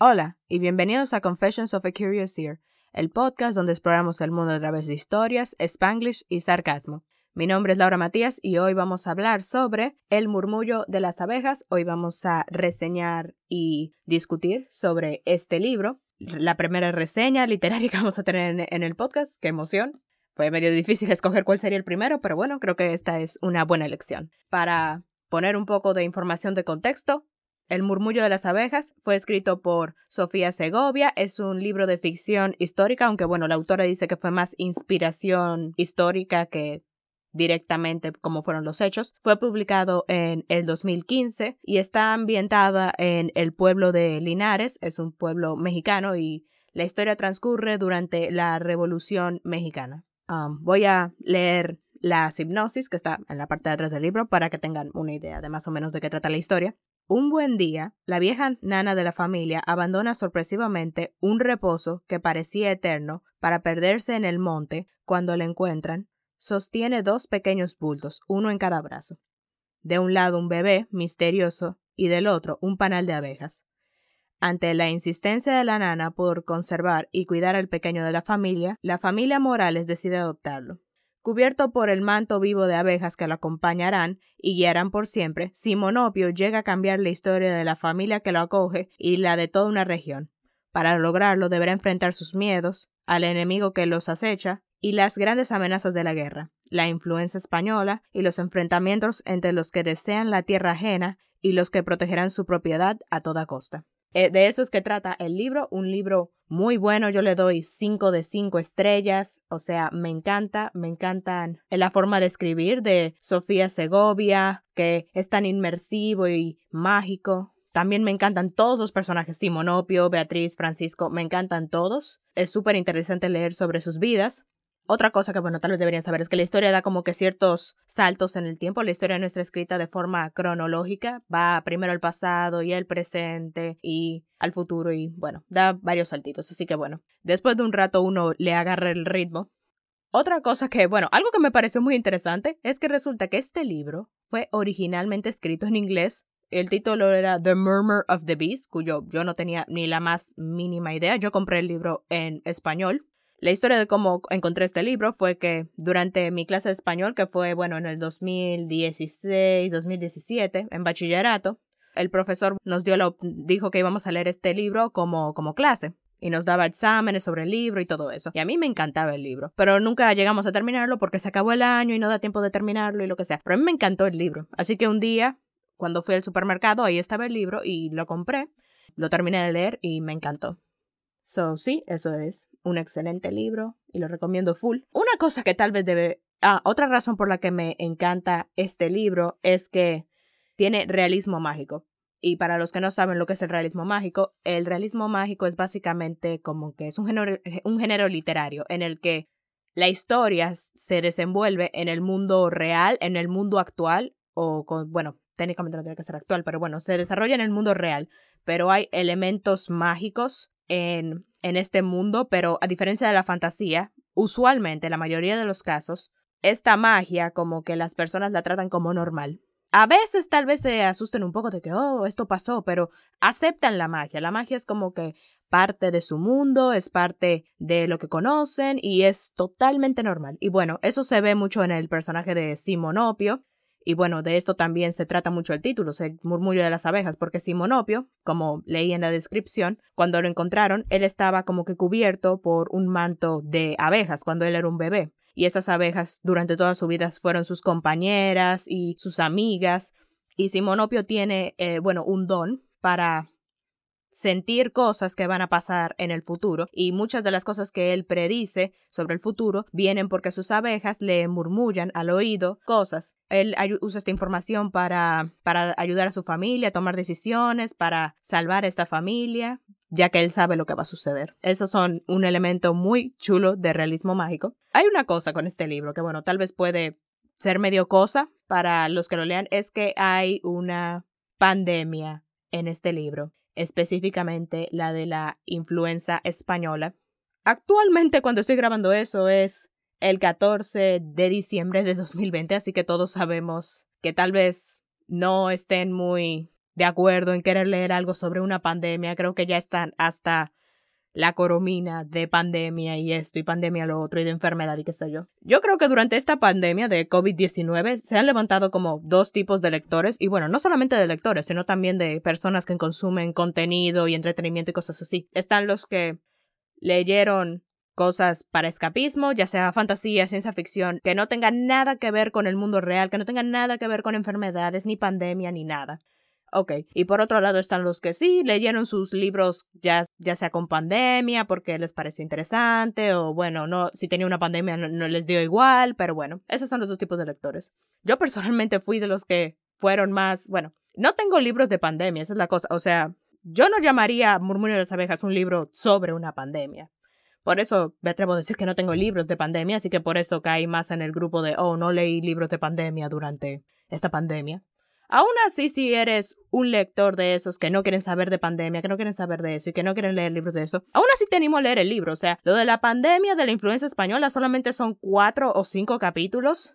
Hola y bienvenidos a Confessions of a Curious Ear, el podcast donde exploramos el mundo a través de historias, spanglish y sarcasmo. Mi nombre es Laura Matías y hoy vamos a hablar sobre El murmullo de las abejas. Hoy vamos a reseñar y discutir sobre este libro. La primera reseña literaria que vamos a tener en el podcast. ¡Qué emoción! Fue medio difícil escoger cuál sería el primero, pero bueno, creo que esta es una buena elección. Para poner un poco de información de contexto, el murmullo de las abejas fue escrito por Sofía Segovia, es un libro de ficción histórica, aunque bueno, la autora dice que fue más inspiración histórica que directamente como fueron los hechos. Fue publicado en el 2015 y está ambientada en el pueblo de Linares, es un pueblo mexicano y la historia transcurre durante la Revolución Mexicana. Um, voy a leer la hipnosis que está en la parte de atrás del libro para que tengan una idea de más o menos de qué trata la historia. Un buen día, la vieja nana de la familia abandona sorpresivamente un reposo que parecía eterno para perderse en el monte cuando la encuentran. Sostiene dos pequeños bultos, uno en cada brazo. De un lado un bebé misterioso y del otro un panal de abejas. Ante la insistencia de la nana por conservar y cuidar al pequeño de la familia, la familia Morales decide adoptarlo. Cubierto por el manto vivo de abejas que lo acompañarán y guiarán por siempre, Simonopio llega a cambiar la historia de la familia que lo acoge y la de toda una región. Para lograrlo deberá enfrentar sus miedos, al enemigo que los acecha y las grandes amenazas de la guerra, la influencia española y los enfrentamientos entre los que desean la tierra ajena y los que protegerán su propiedad a toda costa. Eh, de eso es que trata el libro, un libro muy bueno, yo le doy 5 de 5 estrellas, o sea, me encanta, me encantan la forma de escribir de Sofía Segovia, que es tan inmersivo y mágico. También me encantan todos los personajes, Simonopio, Beatriz, Francisco, me encantan todos. Es súper interesante leer sobre sus vidas. Otra cosa que, bueno, tal vez deberían saber es que la historia da como que ciertos saltos en el tiempo. La historia no está escrita de forma cronológica. Va primero al pasado y al presente y al futuro y, bueno, da varios saltitos. Así que, bueno, después de un rato uno le agarra el ritmo. Otra cosa que, bueno, algo que me pareció muy interesante es que resulta que este libro fue originalmente escrito en inglés. El título era The Murmur of the Beast, cuyo yo no tenía ni la más mínima idea. Yo compré el libro en español la historia de cómo encontré este libro fue que durante mi clase de español, que fue, bueno, en el 2016, 2017, en bachillerato, el profesor nos dio dijo que íbamos a leer este libro como, como clase y nos daba exámenes sobre el libro y todo eso. Y a mí me encantaba el libro, pero nunca llegamos a terminarlo porque se acabó el año y no da tiempo de terminarlo y lo que sea. Pero a mí me encantó el libro. Así que un día, cuando fui al supermercado, ahí estaba el libro y lo compré, lo terminé de leer y me encantó. So, sí, eso es un excelente libro y lo recomiendo full. Una cosa que tal vez debe... Ah, otra razón por la que me encanta este libro es que tiene realismo mágico. Y para los que no saben lo que es el realismo mágico, el realismo mágico es básicamente como que es un género, un género literario en el que la historia se desenvuelve en el mundo real, en el mundo actual, o bueno, técnicamente no tiene que ser actual, pero bueno, se desarrolla en el mundo real, pero hay elementos mágicos en, en este mundo, pero a diferencia de la fantasía, usualmente, la mayoría de los casos, esta magia como que las personas la tratan como normal. A veces tal vez se asusten un poco de que, oh, esto pasó, pero aceptan la magia. La magia es como que parte de su mundo, es parte de lo que conocen y es totalmente normal. Y bueno, eso se ve mucho en el personaje de Simonopio, y bueno, de esto también se trata mucho el título, el murmullo de las abejas, porque Simonopio, como leí en la descripción, cuando lo encontraron, él estaba como que cubierto por un manto de abejas cuando él era un bebé. Y esas abejas durante toda su vida fueron sus compañeras y sus amigas. Y Simonopio tiene, eh, bueno, un don para sentir cosas que van a pasar en el futuro y muchas de las cosas que él predice sobre el futuro vienen porque sus abejas le murmullan al oído cosas. Él usa esta información para, para ayudar a su familia a tomar decisiones, para salvar a esta familia, ya que él sabe lo que va a suceder. Esos son un elemento muy chulo de realismo mágico. Hay una cosa con este libro que, bueno, tal vez puede ser medio cosa para los que lo lean, es que hay una pandemia en este libro específicamente la de la influenza española. Actualmente cuando estoy grabando eso es el 14 de diciembre de 2020, así que todos sabemos que tal vez no estén muy de acuerdo en querer leer algo sobre una pandemia. Creo que ya están hasta la coromina de pandemia y esto y pandemia lo otro y de enfermedad y qué sé yo. Yo creo que durante esta pandemia de COVID-19 se han levantado como dos tipos de lectores y bueno, no solamente de lectores, sino también de personas que consumen contenido y entretenimiento y cosas así. Están los que leyeron cosas para escapismo, ya sea fantasía, ciencia ficción, que no tengan nada que ver con el mundo real, que no tengan nada que ver con enfermedades, ni pandemia, ni nada. Ok, y por otro lado están los que sí leyeron sus libros ya, ya sea con pandemia porque les pareció interesante o bueno, no, si tenía una pandemia no, les dio igual, pero bueno, esos son los dos tipos de lectores. Yo personalmente fui de los que fueron más, bueno, no tengo libros de pandemia, esa es la cosa, o sea, yo no llamaría Murmullo de las abejas un libro sobre una pandemia. Por eso me atrevo a decir que no tengo libros de pandemia, así que por eso caí más en el grupo de, oh, no leí libros de pandemia durante esta pandemia. Aún así, si eres un lector de esos que no quieren saber de pandemia, que no quieren saber de eso y que no quieren leer libros de eso, aún así te animo a leer el libro. O sea, lo de la pandemia de la influencia española solamente son cuatro o cinco capítulos.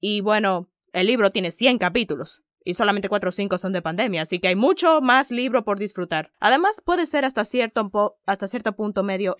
Y bueno, el libro tiene 100 capítulos. Y solamente cuatro o cinco son de pandemia, así que hay mucho más libro por disfrutar. Además, puede ser hasta cierto, hasta cierto punto medio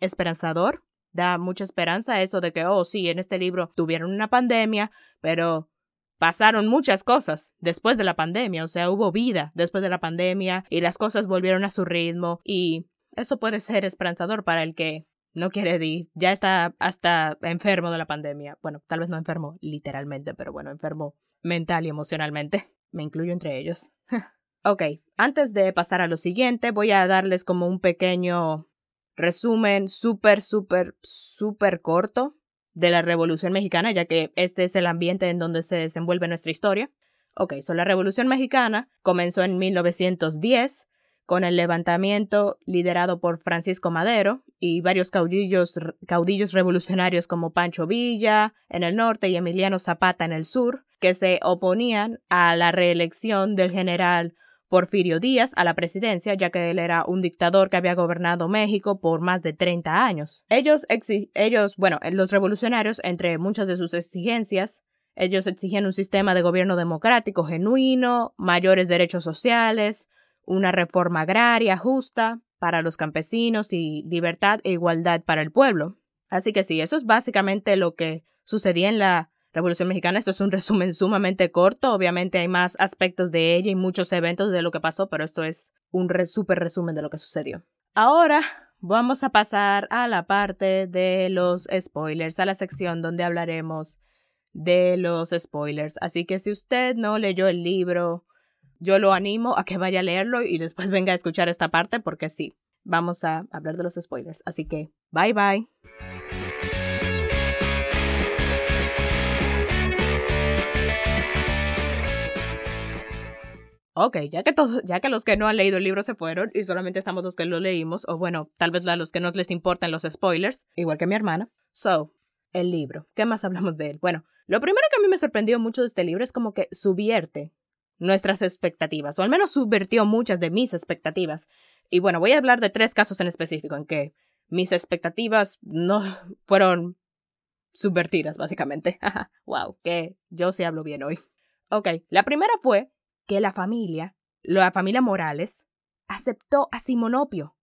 esperanzador. Da mucha esperanza eso de que, oh, sí, en este libro tuvieron una pandemia, pero pasaron muchas cosas después de la pandemia, o sea, hubo vida después de la pandemia y las cosas volvieron a su ritmo y eso puede ser esperanzador para el que no quiere ir, ya está hasta enfermo de la pandemia. Bueno, tal vez no enfermo literalmente, pero bueno, enfermo mental y emocionalmente. Me incluyo entre ellos. ok, antes de pasar a lo siguiente, voy a darles como un pequeño resumen súper, súper, súper corto de la Revolución Mexicana, ya que este es el ambiente en donde se desenvuelve nuestra historia. Ok, so la Revolución Mexicana comenzó en 1910 con el levantamiento liderado por Francisco Madero y varios caudillos, caudillos revolucionarios como Pancho Villa en el norte y Emiliano Zapata en el sur, que se oponían a la reelección del general Porfirio Díaz a la presidencia, ya que él era un dictador que había gobernado México por más de 30 años. Ellos, ellos, bueno, los revolucionarios, entre muchas de sus exigencias, ellos exigían un sistema de gobierno democrático genuino, mayores derechos sociales, una reforma agraria justa para los campesinos y libertad e igualdad para el pueblo. Así que sí, eso es básicamente lo que sucedía en la Revolución Mexicana. Esto es un resumen sumamente corto. Obviamente hay más aspectos de ella y muchos eventos de lo que pasó, pero esto es un súper resumen de lo que sucedió. Ahora vamos a pasar a la parte de los spoilers, a la sección donde hablaremos de los spoilers. Así que si usted no leyó el libro, yo lo animo a que vaya a leerlo y después venga a escuchar esta parte porque sí, vamos a hablar de los spoilers. Así que, bye bye. Ok, ya que, todos, ya que los que no han leído el libro se fueron y solamente estamos los que lo leímos, o bueno, tal vez a los que no les importan los spoilers, igual que mi hermana. So, el libro. ¿Qué más hablamos de él? Bueno, lo primero que a mí me sorprendió mucho de este libro es como que subvierte nuestras expectativas, o al menos subvertió muchas de mis expectativas. Y bueno, voy a hablar de tres casos en específico en que mis expectativas no fueron subvertidas, básicamente. wow, que yo sí hablo bien hoy. Ok, la primera fue que la familia, la familia Morales, aceptó a Simonopio.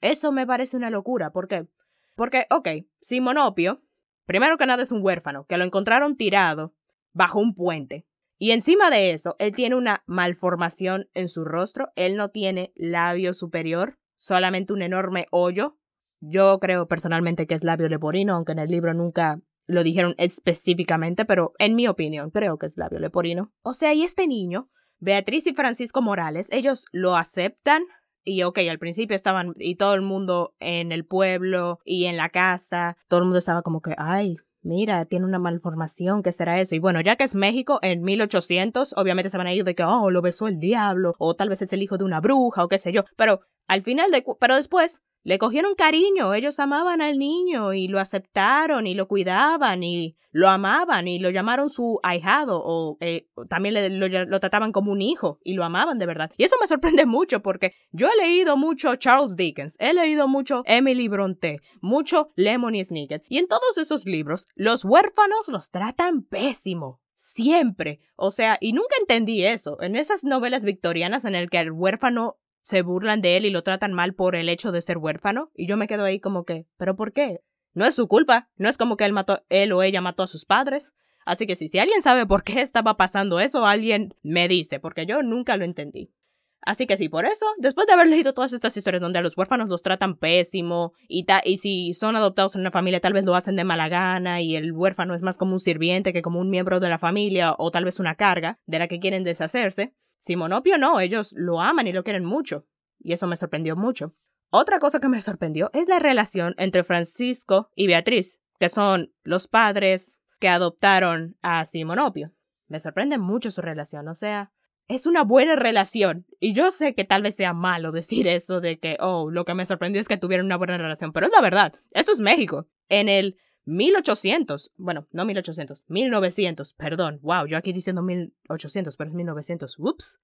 Eso me parece una locura. ¿Por qué? Porque, ok, Simonopio, primero que nada es un huérfano, que lo encontraron tirado bajo un puente. Y encima de eso, él tiene una malformación en su rostro. Él no tiene labio superior, solamente un enorme hoyo. Yo creo personalmente que es labio leporino, aunque en el libro nunca lo dijeron específicamente, pero en mi opinión creo que es labio leporino. O sea, y este niño Beatriz y Francisco Morales, ellos lo aceptan y ok, al principio estaban y todo el mundo en el pueblo y en la casa, todo el mundo estaba como que, ay, mira, tiene una malformación, ¿qué será eso? Y bueno, ya que es México en 1800, obviamente se van a ir de que, oh, lo besó el diablo, o tal vez es el hijo de una bruja, o qué sé yo, pero al final de, pero después le cogieron cariño, ellos amaban al niño y lo aceptaron y lo cuidaban y lo amaban y lo llamaron su ahijado o eh, también lo, trataban como un hijo y lo amaban de verdad. Y eso me sorprende mucho porque yo he leído mucho Charles Dickens, he leído mucho Emily Bronte, mucho Lemony Snicket y en todos esos libros los huérfanos los tratan pésimo Siempre. O sea, y nunca entendí eso. En esas novelas victorianas en el que el huérfano se burlan de él y lo tratan mal por el hecho de ser huérfano, y yo me quedo ahí como que, ¿pero por qué? No es su culpa, no es como que él mató, él o ella mató a sus padres. Así que si, si alguien sabe por qué estaba pasando eso, alguien me dice, porque yo nunca lo entendí. Así que sí, por eso, después de haber leído todas estas historias donde a los huérfanos los tratan pésimo y, y si son adoptados en una familia tal vez lo hacen de mala gana y el huérfano es más como un sirviente que como un miembro de la familia o tal vez una carga de la que quieren deshacerse, Simonopio no, ellos lo aman y lo quieren mucho. Y eso me sorprendió mucho. Otra cosa que me sorprendió es la relación entre Francisco y Beatriz, que son los padres que adoptaron a Simonopio. Me sorprende mucho su relación, o sea, es una buena relación. Y yo sé que tal vez sea malo decir eso de que, oh, lo que me sorprendió es que tuvieron una buena relación, pero es la verdad. Eso es México. En el 1800, bueno, no 1800, 1900, perdón, wow, yo aquí diciendo 1800, pero es 1900, ups.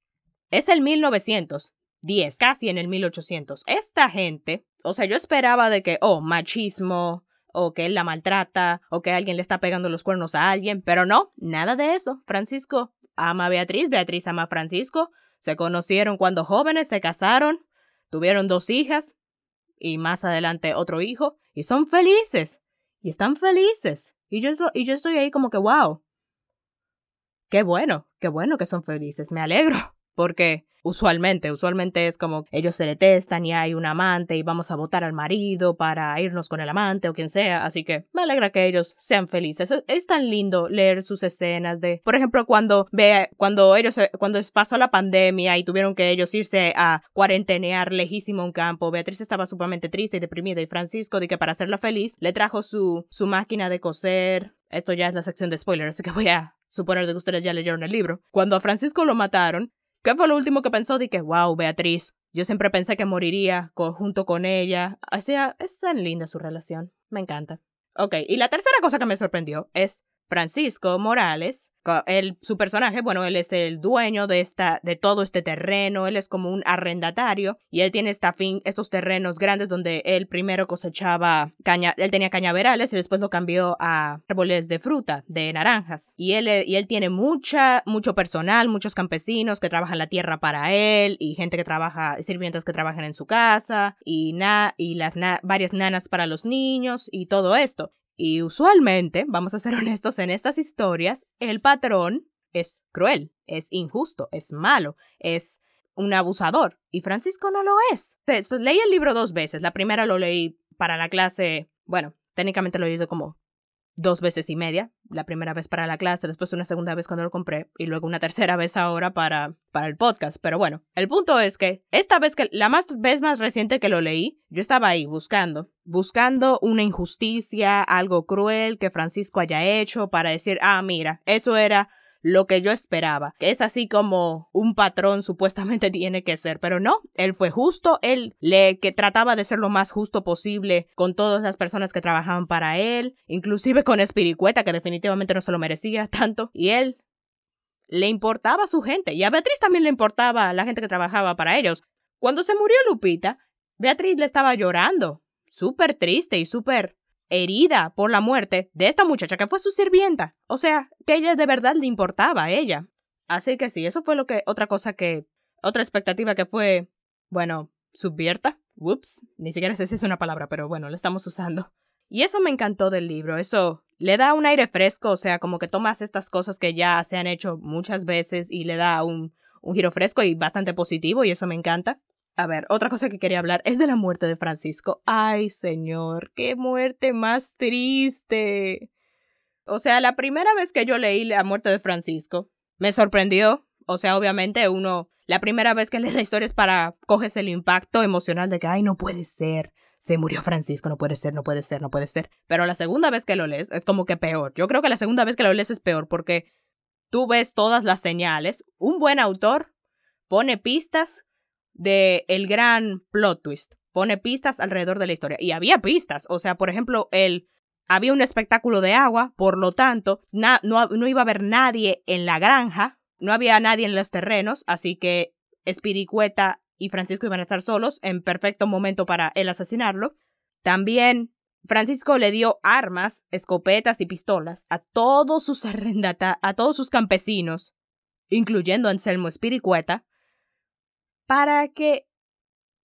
Es el 1910, casi en el 1800. Esta gente, o sea, yo esperaba de que, oh, machismo, o que él la maltrata, o que alguien le está pegando los cuernos a alguien, pero no, nada de eso. Francisco ama a Beatriz, Beatriz ama a Francisco, se conocieron cuando jóvenes, se casaron, tuvieron dos hijas y más adelante otro hijo, y son felices, y están felices. Y yo, y yo estoy ahí como que, wow, qué bueno, qué bueno que son felices, me alegro, porque Usualmente, usualmente es como ellos se detestan y hay un amante y vamos a votar al marido para irnos con el amante o quien sea, así que me alegra que ellos sean felices. Es, tan lindo leer sus escenas de, por ejemplo, cuando ve, cuando ellos, cuando pasó la pandemia y tuvieron que ellos irse a cuarentenear lejísimo un campo, Beatriz estaba sumamente triste y deprimida y Francisco, de que para hacerla feliz, le trajo su, su máquina de coser, esto ya es la sección de spoilers, así que voy a suponer que ustedes ya leyeron el libro. Cuando a Francisco lo mataron, ¿Qué fue lo último que pensó? De que, wow, Beatriz, yo siempre pensé que moriría junto con ella. O sea, es tan linda su relación. Me encanta. Ok, y la tercera cosa que me sorprendió es Francisco Morales, su personaje, bueno, él es el dueño de, esta, de todo este terreno, él es como un arrendatario y él tiene esta fin, estos terrenos grandes donde él primero cosechaba caña, él tenía cañaverales y después lo cambió a árboles de fruta, de naranjas. Y él, y él tiene mucha, mucho personal, muchos campesinos que trabajan la tierra para él y gente que trabaja, sirvientas que trabajan en su casa y, na, y las varias nanas para los niños y todo esto. Y usualmente, vamos a ser honestos, en estas historias, el patrón es cruel, es injusto, es malo, es un abusador. Y Francisco no lo es. leí el libro dos veces. La primera lo leí para la clase, bueno, técnicamente lo he leído como dos veces y media, la primera vez para la clase, después una segunda vez cuando lo compré y luego una tercera vez ahora para, para el podcast. Pero bueno, el punto es que esta vez que la más, vez más reciente que lo leí, yo estaba ahí buscando, buscando una injusticia, algo cruel que Francisco haya hecho para decir, ah, mira, eso era lo que yo esperaba, que es así como un patrón supuestamente tiene que ser, pero no, él fue justo, él le que trataba de ser lo más justo posible con todas las personas que trabajaban para él, inclusive con Espiricueta que definitivamente no se lo merecía tanto, y él le importaba a su gente y a Beatriz también le importaba a la gente que trabajaba para ellos. Cuando se murió Lupita, Beatriz le estaba llorando, súper triste y súper herida por la muerte de esta muchacha que fue su sirvienta. O sea, que ella de verdad le importaba a ella. Así que sí, eso fue lo que otra cosa que otra expectativa que fue, bueno, subvierta. Whoops, ni siquiera sé si es una palabra, pero bueno, la estamos usando. Y eso me encantó del libro, eso le da un aire fresco, o sea, como que tomas estas cosas que ya se han hecho muchas veces y le da un, un giro fresco y bastante positivo y eso me encanta. A ver, otra cosa que quería hablar es de la muerte de Francisco. Ay, señor, qué muerte más triste. O sea, la primera vez que yo leí la muerte de Francisco, me sorprendió. O sea, obviamente uno, la primera vez que lees la historia es para coges el impacto emocional de que, ay, no puede ser. Se murió Francisco, no puede ser, no puede ser, no puede ser. Pero la segunda vez que lo lees es como que peor. Yo creo que la segunda vez que lo lees es peor porque tú ves todas las señales. Un buen autor pone pistas de el gran plot twist. Pone pistas alrededor de la historia. Y había pistas. O sea, por ejemplo, el había un espectáculo de agua, por lo tanto, no, no, iba a haber nadie en la granja, no había nadie en los terrenos, así que Espiricueta y Francisco iban a estar solos en perfecto momento para el asesinarlo. También Francisco le dio armas, escopetas y pistolas a todos sus arrendata a todos sus campesinos, incluyendo a Anselmo Espiricueta, para que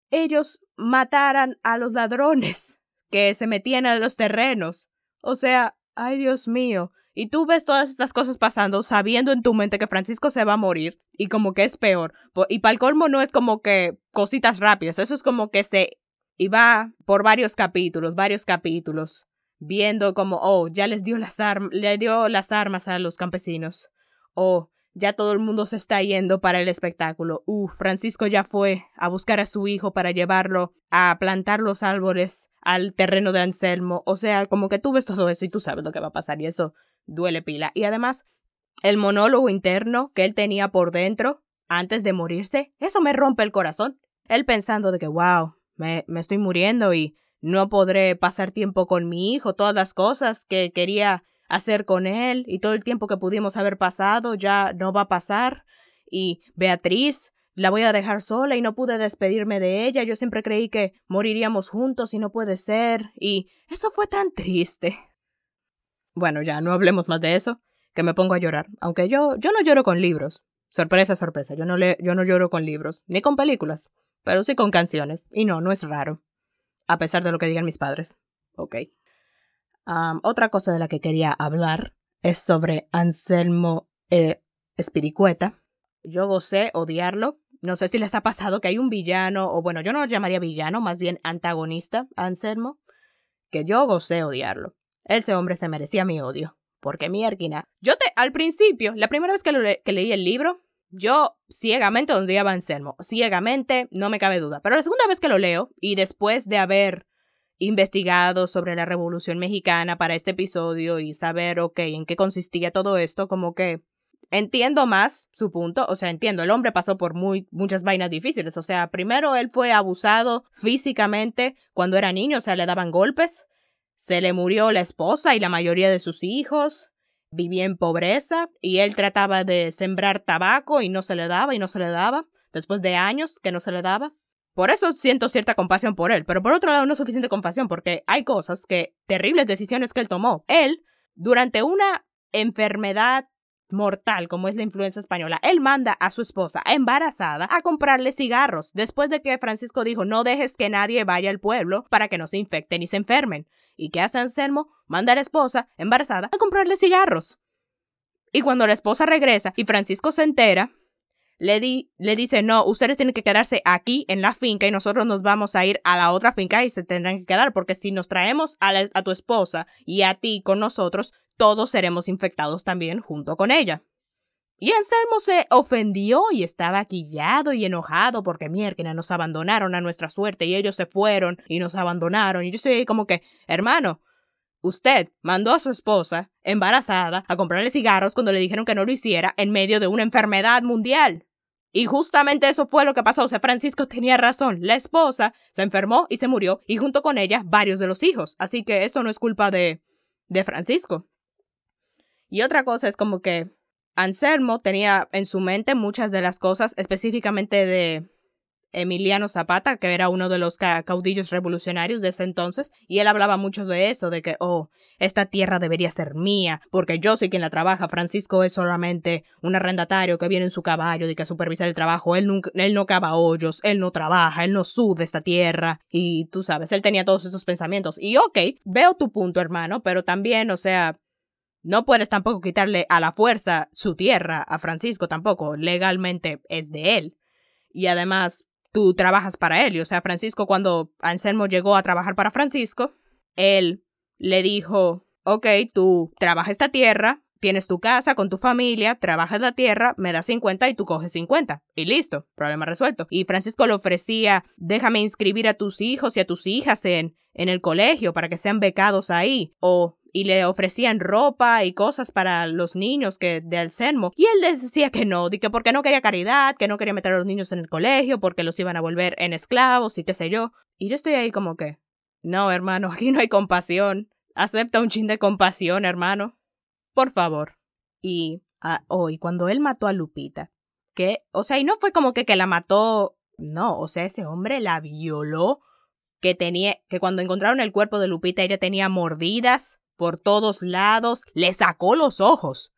ellos mataran a los ladrones que se metían a los terrenos. O sea, ay Dios mío. Y tú ves todas estas cosas pasando sabiendo en tu mente que Francisco se va a morir y como que es peor. Y para el colmo no es como que cositas rápidas, eso es como que se iba por varios capítulos, varios capítulos, viendo como, oh, ya les dio las, le dio las armas a los campesinos. Oh, ya todo el mundo se está yendo para el espectáculo. Uh, Francisco ya fue a buscar a su hijo para llevarlo a plantar los árboles al terreno de Anselmo. O sea, como que tú ves todo eso y tú sabes lo que va a pasar y eso duele pila. Y además, el monólogo interno que él tenía por dentro antes de morirse, eso me rompe el corazón. Él pensando de que, wow, me, me estoy muriendo y no podré pasar tiempo con mi hijo, todas las cosas que quería hacer con él y todo el tiempo que pudimos haber pasado ya no va a pasar. Y Beatriz, la voy a dejar sola y no pude despedirme de ella. Yo siempre creí que moriríamos juntos y no puede ser. Y eso fue tan triste. Bueno, ya no hablemos más de eso, que me pongo a llorar. Aunque yo, yo no lloro con libros. Sorpresa, sorpresa. Yo no, le, yo no lloro con libros, ni con películas, pero sí con canciones. Y no, no es raro. A pesar de lo que digan mis padres. Ok otra cosa de la que quería hablar es sobre Anselmo eh, Espiricueta. Yo gocé odiarlo. No sé si les ha pasado que hay un villano, o bueno, yo no lo llamaría villano, más bien antagonista, Anselmo, que yo gocé odiarlo. Ese hombre se merecía mi odio. Porque mi erquina. Yo te, al principio, la primera vez que, que leí el libro, yo ciegamente odiaba a Anselmo. Ciegamente, no me cabe duda. Pero la segunda vez que lo leo, y después de haber investigado sobre la Revolución Mexicana para este episodio y saber, ok, en qué consistía todo esto, como que entiendo más su punto, o sea, entiendo, el hombre pasó por muy, muchas vainas difíciles, o sea, primero él fue abusado físicamente cuando era niño, o sea, le daban golpes, se le murió la esposa y la mayoría de sus hijos, vivía en pobreza y él trataba de sembrar tabaco y no se le daba y no se le daba, después de años que no se le daba. Por eso siento cierta compasión por él, pero por otro lado no es suficiente compasión porque hay cosas que, terribles decisiones que él tomó. Él, durante una enfermedad mortal como es la influenza española, él manda a su esposa embarazada a comprarle cigarros después de que Francisco dijo no dejes que nadie vaya al pueblo para que no se infecten y se enfermen. ¿Y qué hace Anselmo? Manda a la esposa embarazada a comprarle cigarros. Y cuando la esposa regresa y Francisco se entera, le, di, le dice, no, ustedes tienen que quedarse aquí en la finca y nosotros nos vamos a ir a la otra finca y se tendrán que quedar porque si nos traemos a, tu esposa y a ti con nosotros, todos seremos infectados también junto con ella. Y Anselmo se ofendió y estaba quillado y enojado porque mierda nos abandonaron a nuestra suerte y ellos se fueron y nos abandonaron. Y yo estoy ahí como que, hermano, usted mandó a su esposa embarazada a comprarle cigarros cuando le dijeron que no lo hiciera en medio de una enfermedad mundial. Y justamente eso fue lo que pasó. O sea, Francisco tenía razón. La esposa se enfermó y se murió, y junto con ella varios de los hijos. Así que esto no es culpa de, de Francisco. Y otra cosa es como que Anselmo tenía en su mente muchas de las cosas, específicamente de Emiliano Zapata, que era uno de los caudillos revolucionarios de ese entonces, y él hablaba mucho de eso, de que, oh, esta tierra debería ser mía, porque yo soy quien la trabaja, Francisco es solamente un arrendatario que viene en su caballo de que a supervisar el trabajo, él, nunca, él no cava hoyos, él no trabaja, él no sude esta tierra, y tú sabes, él tenía todos estos pensamientos, y ok, veo tu punto, hermano, pero también, o sea, no puedes tampoco quitarle a la fuerza su tierra a Francisco tampoco, legalmente es de él. Y además, tú trabajas para él. O sea, Francisco, cuando Anselmo llegó a trabajar para Francisco, él le dijo, ok, tú trabajas esta tierra, tienes tu casa con tu familia, trabajas la tierra, me das 50 y tú coges 50. Y listo, problema resuelto. Y Francisco le ofrecía, déjame inscribir a tus hijos y a tus hijas en, en el colegio para que sean becados ahí. O y le ofrecían ropa y cosas para los niños que de Anselmo. Y él les decía que no, que porque no quería caridad, que no quería meter a los niños en el colegio, porque los iban a volver en esclavos y qué sé yo. Y yo estoy ahí como que, no, hermano, aquí no hay compasión. Acepta un chin de compasión, hermano. Por favor. Y ah, hoy, cuando él mató a Lupita, que, o sea, y no fue como que, que la mató, no, o sea, ese hombre la violó que tenía, que cuando encontraron el cuerpo de Lupita ella tenía mordidas por todos lados, le sacó los ojos.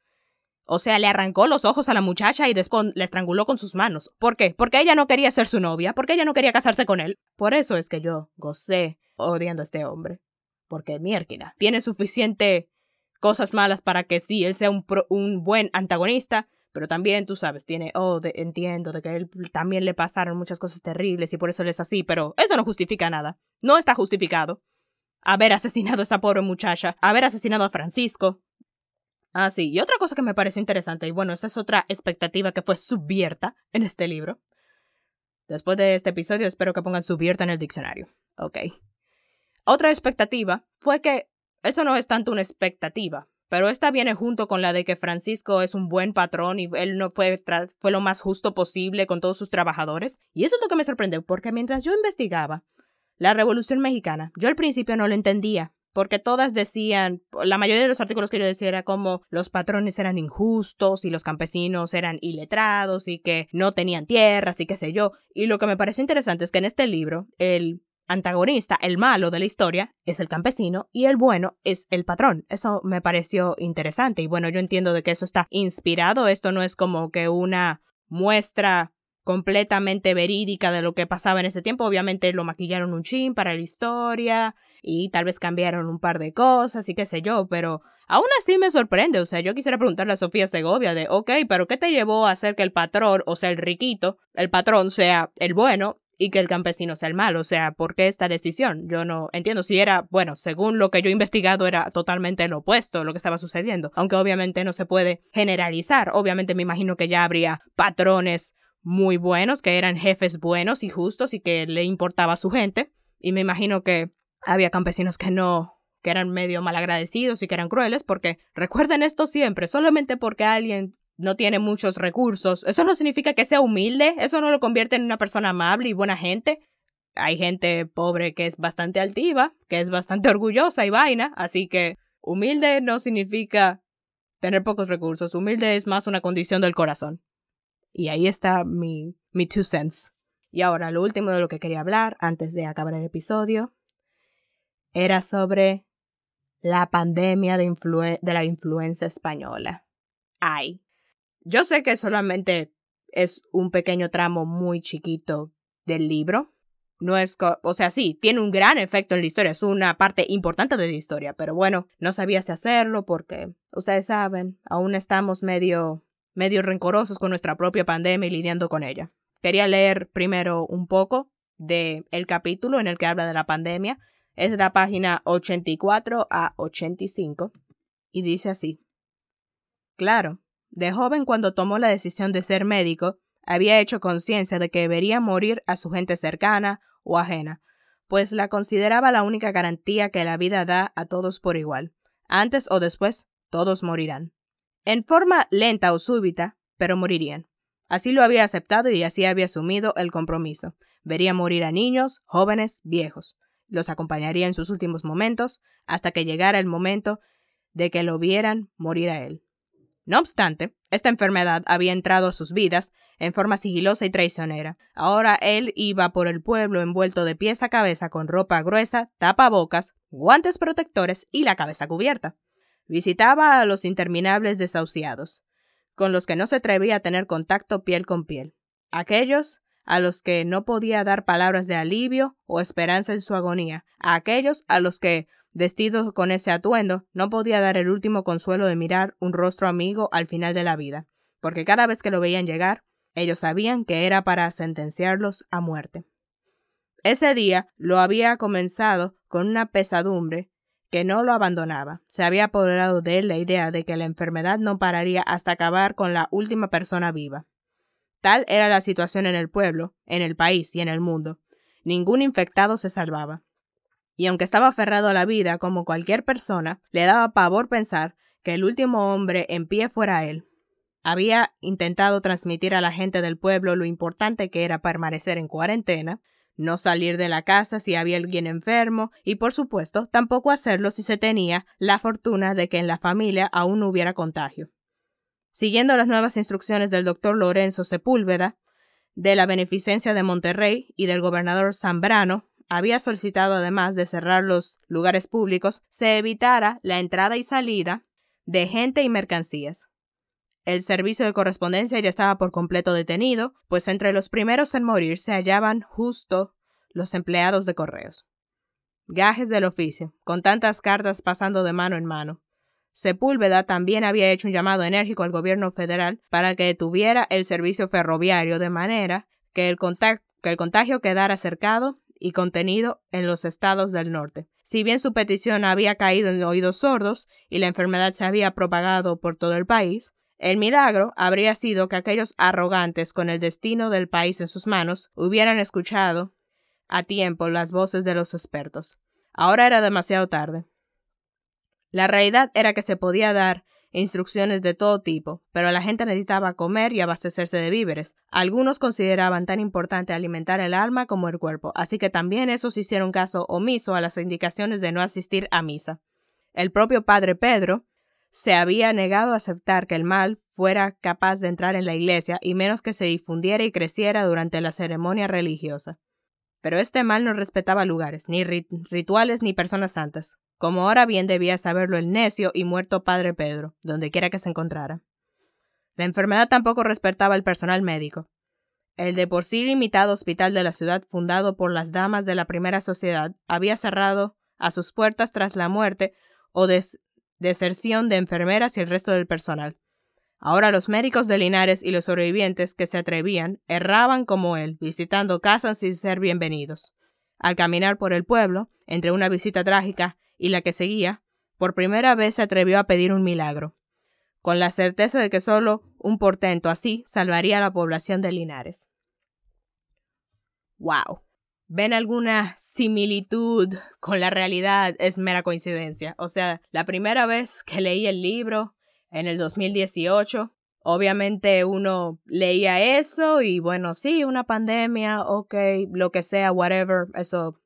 O sea, le arrancó los ojos a la muchacha y después la estranguló con sus manos. ¿Por qué? Porque ella no quería ser su novia, porque ella no quería casarse con él. Por eso es que yo gocé odiando a este hombre. Porque Mierkina tiene suficiente cosas malas para que sí, él sea un, un buen antagonista, pero también, tú sabes, tiene, oh, entiendo de que él también le pasaron muchas cosas terribles y por eso él es así, pero eso no justifica nada. No está justificado. Haber asesinado a esa pobre muchacha, haber asesinado a Francisco. Ah, sí, y otra cosa que me pareció interesante, y bueno, esa es otra expectativa que fue subierta en este libro. Después de este episodio, espero que pongan subierta en el diccionario. Ok. Otra expectativa fue que eso no es tanto una expectativa, pero esta viene junto con la de que Francisco es un buen patrón y él no fue, fue lo más justo posible con todos sus trabajadores. Y eso es lo que me sorprendió, porque mientras yo investigaba la Revolución Mexicana, yo al principio no lo entendía, porque todas decían, la mayoría de los artículos que yo decía era como los patrones eran injustos y los campesinos eran iletrados y que no tenían tierras y qué sé yo. Y lo que me pareció interesante es que en este libro el antagonista, el malo de la historia, es el campesino y el bueno es el patrón. Eso me pareció interesante y bueno, yo entiendo de que eso está inspirado, esto no es como que una muestra completamente verídica de lo que pasaba en ese tiempo. Obviamente lo maquillaron un chin para la historia y tal vez cambiaron un par de cosas y qué sé yo, pero aún así me sorprende. O sea, yo quisiera preguntarle a Sofía Segovia de, ok, pero ¿qué te llevó a hacer que el patrón, o sea, el riquito, el patrón sea el bueno y que el campesino sea el malo. O sea, ¿por qué esta decisión? Yo no entiendo si era, bueno, según lo que yo he investigado era totalmente lo opuesto lo que estaba sucediendo. Aunque obviamente no se puede generalizar. Obviamente me imagino que ya habría patrones muy buenos, que eran jefes buenos y justos y que le importaba a su gente. Y me imagino que había campesinos que no, que eran medio malagradecidos y que eran crueles, porque recuerden esto siempre, solamente porque alguien no tiene muchos recursos, eso no significa que sea humilde, eso no lo convierte en una persona amable y buena gente. Hay gente pobre que es bastante altiva, que es bastante orgullosa y vaina, así que humilde no significa tener pocos recursos, humilde es más una condición del corazón. Y ahí está mi, mi two cents. Y ahora lo último de lo que quería hablar antes de acabar el episodio era sobre la pandemia de, de la influenza española. Ay, yo sé que solamente es un pequeño tramo muy chiquito del libro. No es, o sea, sí, tiene un gran efecto en la historia, es una parte importante de la historia, pero bueno, no sabía si hacerlo porque, ustedes saben, aún estamos medio, medio rencorosos con nuestra propia pandemia y lidiando con ella. Quería leer primero un poco de el capítulo en el que habla de la pandemia. Es la página 84 a 85 y dice así. Claro, de joven, cuando tomó la decisión de ser médico, había hecho conciencia de que vería morir a su gente cercana o ajena, pues la consideraba la única garantía que la vida da a todos por igual. Antes o después, todos morirán. En forma lenta o súbita, pero morirían. Así lo había aceptado y así había asumido el compromiso. Vería morir a niños, jóvenes, viejos. Los acompañaría en sus últimos momentos, hasta que llegara el momento de que lo vieran morir a él. No obstante, esta enfermedad había entrado a sus vidas en forma sigilosa y traicionera. Ahora él iba por el pueblo envuelto de pies a cabeza con ropa gruesa, tapabocas, guantes protectores y la cabeza cubierta. Visitaba a los interminables desahuciados, con los que no se atrevía a tener contacto piel con piel. Aquellos a los que no podía dar palabras de alivio o esperanza en su agonía, a aquellos a los que Vestido con ese atuendo, no podía dar el último consuelo de mirar un rostro amigo al final de la vida, porque cada vez que lo veían llegar, ellos sabían que era para sentenciarlos a muerte. Ese día lo había comenzado con una pesadumbre que no lo abandonaba. Se había apoderado de él la idea de que la enfermedad no pararía hasta acabar con la última persona viva. Tal era la situación en el pueblo, en el país y en el mundo. Ningún infectado se salvaba y aunque estaba aferrado a la vida como cualquier persona, le daba pavor pensar que el último hombre en pie fuera él. Había intentado transmitir a la gente del pueblo lo importante que era permanecer en cuarentena, no salir de la casa si había alguien enfermo y por supuesto tampoco hacerlo si se tenía la fortuna de que en la familia aún no hubiera contagio. Siguiendo las nuevas instrucciones del doctor Lorenzo Sepúlveda, de la Beneficencia de Monterrey y del gobernador Zambrano, había solicitado además de cerrar los lugares públicos, se evitara la entrada y salida de gente y mercancías. El servicio de correspondencia ya estaba por completo detenido, pues entre los primeros en morir se hallaban justo los empleados de correos. Gajes del oficio, con tantas cartas pasando de mano en mano. Sepúlveda también había hecho un llamado enérgico al gobierno federal para que detuviera el servicio ferroviario de manera que el, contagio quedara cercado y contenido en los estados del norte. Si bien su petición había caído en oídos sordos y la enfermedad se había propagado por todo el país, el milagro habría sido que aquellos arrogantes con el destino del país en sus manos hubieran escuchado a tiempo las voces de los expertos. Ahora era demasiado tarde. La realidad era que se podía dar instrucciones de todo tipo, pero la gente necesitaba comer y abastecerse de víveres. Algunos consideraban tan importante alimentar el alma como el cuerpo, así que también esos hicieron caso omiso a las indicaciones de no asistir a misa. El propio padre Pedro, se había negado a aceptar que el mal fuera capaz de entrar en la iglesia y menos que se difundiera y creciera durante la ceremonia religiosa. Pero este mal no respetaba lugares, ni rituales, ni personas santas, como ahora bien debía saberlo el necio y muerto padre Pedro, donde quiera que se encontrara. La enfermedad tampoco respetaba el personal médico. El de por sí limitado hospital de la ciudad fundado por las damas de la primera sociedad había cerrado a sus puertas tras la muerte o des deserción de enfermeras y el resto del personal. Ahora los médicos de Linares y los sobrevivientes que se atrevían erraban como él, visitando casas sin ser bienvenidos. Al caminar por el pueblo, entre una visita trágica y la que seguía, por primera vez se atrevió a pedir un milagro, con la certeza de que solo un portento así salvaría a la población de Linares. ¡Wow! ven alguna similitud con la realidad es mera coincidencia. O sea, la primera vez que leí el libro, en el 2018, obviamente uno leía eso y bueno, sí, una pandemia, ok, lo que sea, whatever, eso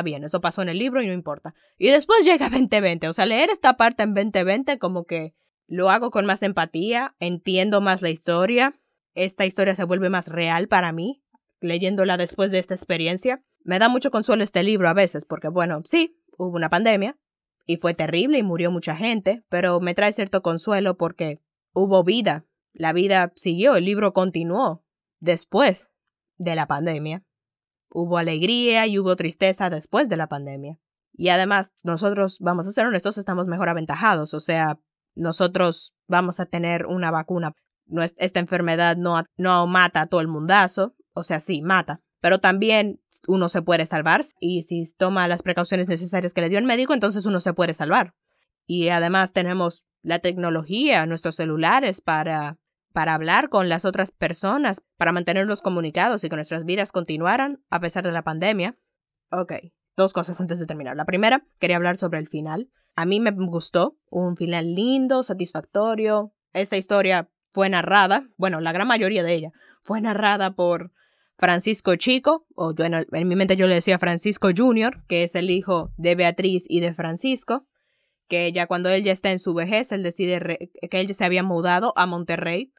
bien, eso pasó en el libro y no importa. Y después llega 2020, o sea, leer esta parte en 2020 como que lo hago con más empatía, entiendo más la historia, esta historia se vuelve más real para mí, leyéndola después de esta experiencia. Me da mucho consuelo este libro a veces, porque bueno, sí, hubo una pandemia, y fue terrible y murió mucha gente, pero me trae cierto consuelo porque hubo vida, la vida siguió, el libro continuó después de la pandemia. Hubo alegría y hubo tristeza después de la pandemia. Y además, nosotros, vamos a ser honestos, estamos mejor aventajados, o sea, nosotros vamos a tener una vacuna. Esta enfermedad no, no mata a todo el mundazo, o sea, sí, mata. Pero también uno se puede salvar y si toma las precauciones necesarias que le dio el médico, entonces uno se puede salvar. Y además tenemos la tecnología, nuestros celulares para, para hablar con las otras personas, para mantenerlos comunicados y que nuestras vidas continuaran a pesar de la pandemia. Ok, dos cosas antes de terminar. La primera, quería hablar sobre el final. A mí me gustó, un final lindo, satisfactorio. Esta historia fue narrada, bueno, la gran mayoría de ella, fue narrada por Francisco Chico, o yo en, mi mente yo le decía Francisco Jr., que es el hijo de Beatriz y de Francisco, que ya cuando él ya está en su vejez, él decide que él se había mudado a Monterrey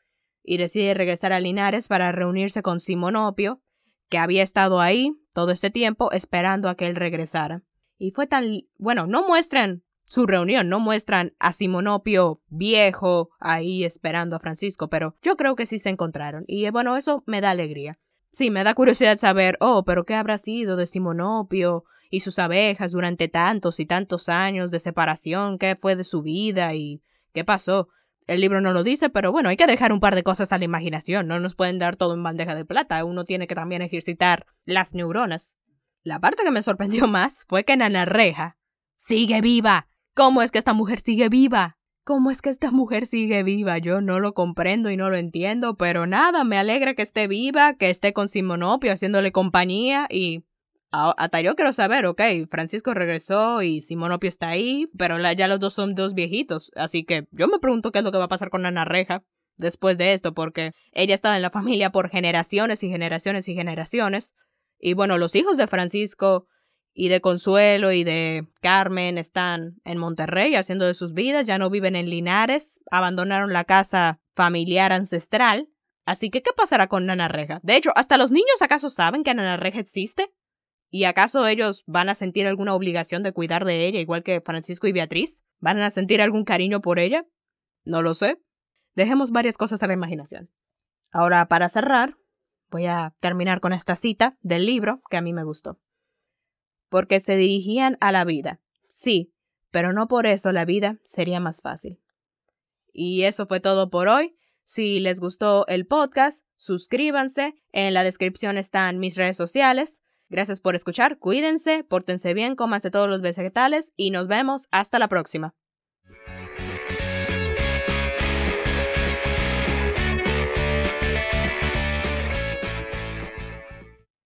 y decide regresar a Linares para reunirse con Simonopio, que había estado ahí todo ese tiempo esperando a que él regresara. Y fue tan, bueno, no muestran su reunión, no muestran a Simonopio viejo ahí esperando a Francisco, pero yo creo que sí se encontraron. Y bueno, eso me da alegría. Sí, me da curiosidad saber, oh, pero ¿qué habrá sido de Simonopio y sus abejas durante tantos y tantos años de separación? ¿Qué fue de su vida y qué pasó? El libro no lo dice, pero bueno, hay que dejar un par de cosas a la imaginación, no nos pueden dar todo en bandeja de plata, uno tiene que también ejercitar las neuronas. La parte que me sorprendió más fue que Nana Reja sigue viva. ¿Cómo es que esta mujer sigue viva? ¿Cómo es que esta mujer sigue viva? Yo no lo comprendo y no lo entiendo, pero nada, me alegra que esté viva, que esté con Simonopio haciéndole compañía y hasta yo quiero saber, ok, Francisco regresó y Simonopio está ahí, pero ya los dos son dos viejitos, así que yo me pregunto qué es lo que va a pasar con Ana Reja después de esto, porque ella estaba en la familia por generaciones y generaciones y generaciones, y bueno, los hijos de Francisco y de Consuelo y de Carmen están en Monterrey haciendo de sus vidas, ya no viven en Linares, abandonaron la casa familiar ancestral. Así que, ¿qué pasará con Nana Reja? De hecho, ¿hasta los niños acaso saben que Nana Reja existe? ¿Y acaso ellos van a sentir alguna obligación de cuidar de ella, igual que Francisco y Beatriz? ¿Van a sentir algún cariño por ella? No lo sé. Dejemos varias cosas a la imaginación. Ahora, para cerrar, voy a terminar con esta cita del libro que a mí me gustó. Porque se dirigían a la vida. Sí, pero no por eso la vida sería más fácil. Y eso fue todo por hoy. Si les gustó el podcast, suscríbanse. En la descripción están mis redes sociales. Gracias por escuchar, cuídense, pórtense bien, cómanse todos los vegetales y nos vemos hasta la próxima.